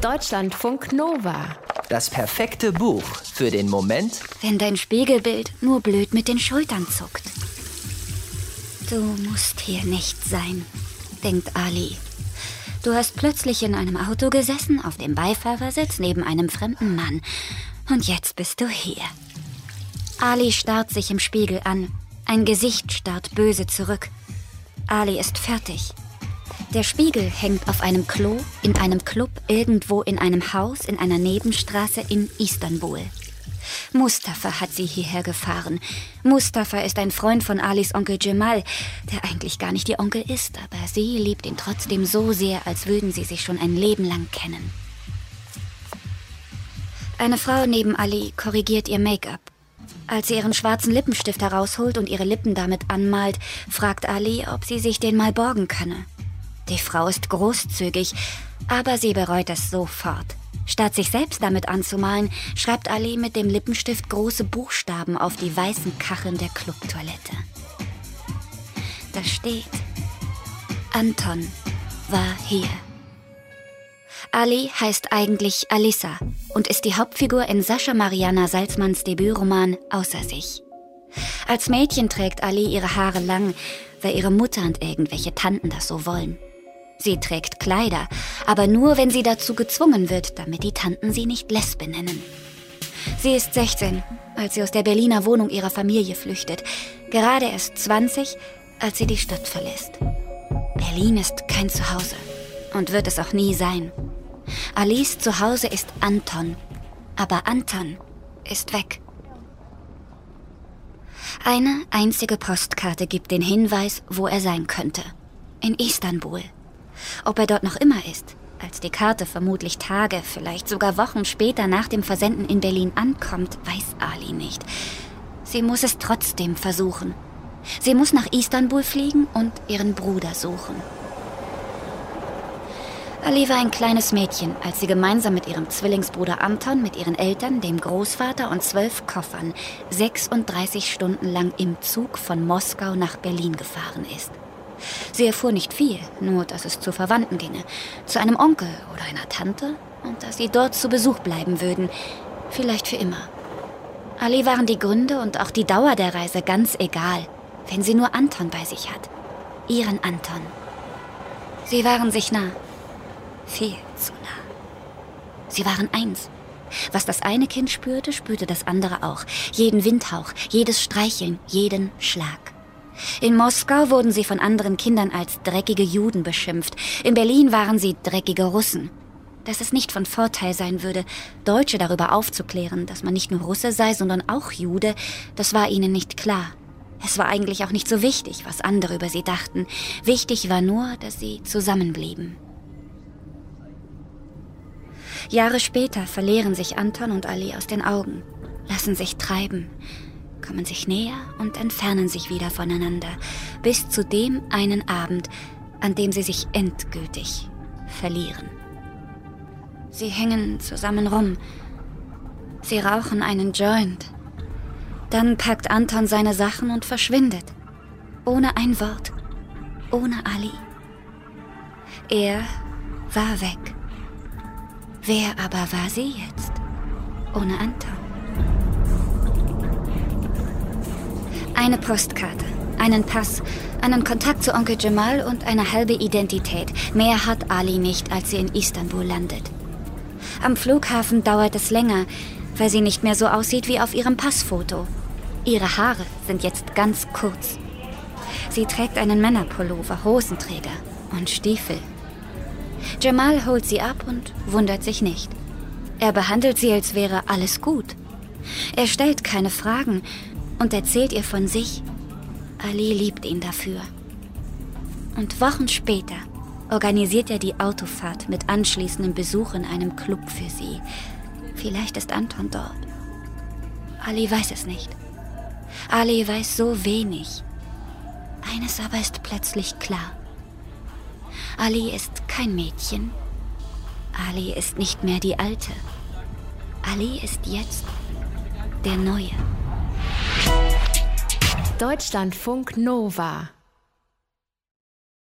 Deutschlandfunk Nova. Das perfekte Buch für den Moment, wenn dein Spiegelbild nur blöd mit den Schultern zuckt. Du musst hier nicht sein, denkt Ali. Du hast plötzlich in einem Auto gesessen, auf dem Beifahrersitz neben einem fremden Mann. Und jetzt bist du hier. Ali starrt sich im Spiegel an. Ein Gesicht starrt böse zurück. Ali ist fertig. Der Spiegel hängt auf einem Klo, in einem Club, irgendwo in einem Haus, in einer Nebenstraße in Istanbul. Mustafa hat sie hierher gefahren. Mustafa ist ein Freund von Alis Onkel Jamal, der eigentlich gar nicht ihr Onkel ist, aber sie liebt ihn trotzdem so sehr, als würden sie sich schon ein Leben lang kennen. Eine Frau neben Ali korrigiert ihr Make-up. Als sie ihren schwarzen Lippenstift herausholt und ihre Lippen damit anmalt, fragt Ali, ob sie sich den mal borgen könne. Die Frau ist großzügig, aber sie bereut es sofort. Statt sich selbst damit anzumalen, schreibt Ali mit dem Lippenstift große Buchstaben auf die weißen Kacheln der Clubtoilette. Da steht, Anton war hier. Ali heißt eigentlich Alissa und ist die Hauptfigur in Sascha Mariana Salzmanns Debütroman Außer sich. Als Mädchen trägt Ali ihre Haare lang, weil ihre Mutter und irgendwelche Tanten das so wollen. Sie trägt Kleider, aber nur, wenn sie dazu gezwungen wird, damit die Tanten sie nicht Lesbe nennen. Sie ist 16, als sie aus der Berliner Wohnung ihrer Familie flüchtet, gerade erst 20, als sie die Stadt verlässt. Berlin ist kein Zuhause und wird es auch nie sein. Alice Zuhause ist Anton, aber Anton ist weg. Eine einzige Postkarte gibt den Hinweis, wo er sein könnte. In Istanbul. Ob er dort noch immer ist, als die Karte vermutlich Tage, vielleicht sogar Wochen später nach dem Versenden in Berlin ankommt, weiß Ali nicht. Sie muss es trotzdem versuchen. Sie muss nach Istanbul fliegen und ihren Bruder suchen. Ali war ein kleines Mädchen, als sie gemeinsam mit ihrem Zwillingsbruder Anton, mit ihren Eltern, dem Großvater und zwölf Koffern 36 Stunden lang im Zug von Moskau nach Berlin gefahren ist. Sie erfuhr nicht viel, nur dass es zu Verwandten ginge, zu einem Onkel oder einer Tante und dass sie dort zu Besuch bleiben würden, vielleicht für immer. Ali waren die Gründe und auch die Dauer der Reise ganz egal, wenn sie nur Anton bei sich hat. Ihren Anton. Sie waren sich nah. Viel zu nah. Sie waren eins. Was das eine Kind spürte, spürte das andere auch. Jeden Windhauch, jedes Streicheln, jeden Schlag. In Moskau wurden sie von anderen Kindern als dreckige Juden beschimpft. In Berlin waren sie dreckige Russen. Dass es nicht von Vorteil sein würde, Deutsche darüber aufzuklären, dass man nicht nur Russe sei, sondern auch Jude, das war ihnen nicht klar. Es war eigentlich auch nicht so wichtig, was andere über sie dachten. Wichtig war nur, dass sie zusammenblieben. Jahre später verlieren sich Anton und Ali aus den Augen, lassen sich treiben kommen sich näher und entfernen sich wieder voneinander, bis zu dem einen Abend, an dem sie sich endgültig verlieren. Sie hängen zusammen rum. Sie rauchen einen Joint. Dann packt Anton seine Sachen und verschwindet. Ohne ein Wort. Ohne Ali. Er war weg. Wer aber war sie jetzt? Ohne Anton. Eine Postkarte, einen Pass, einen Kontakt zu Onkel Jamal und eine halbe Identität. Mehr hat Ali nicht, als sie in Istanbul landet. Am Flughafen dauert es länger, weil sie nicht mehr so aussieht wie auf ihrem Passfoto. Ihre Haare sind jetzt ganz kurz. Sie trägt einen Männerpullover, Hosenträger und Stiefel. Jamal holt sie ab und wundert sich nicht. Er behandelt sie, als wäre alles gut. Er stellt keine Fragen, und erzählt ihr von sich. Ali liebt ihn dafür. Und Wochen später organisiert er die Autofahrt mit anschließendem Besuch in einem Club für sie. Vielleicht ist Anton dort. Ali weiß es nicht. Ali weiß so wenig. Eines aber ist plötzlich klar. Ali ist kein Mädchen. Ali ist nicht mehr die Alte. Ali ist jetzt der Neue. Deutschlandfunk Nova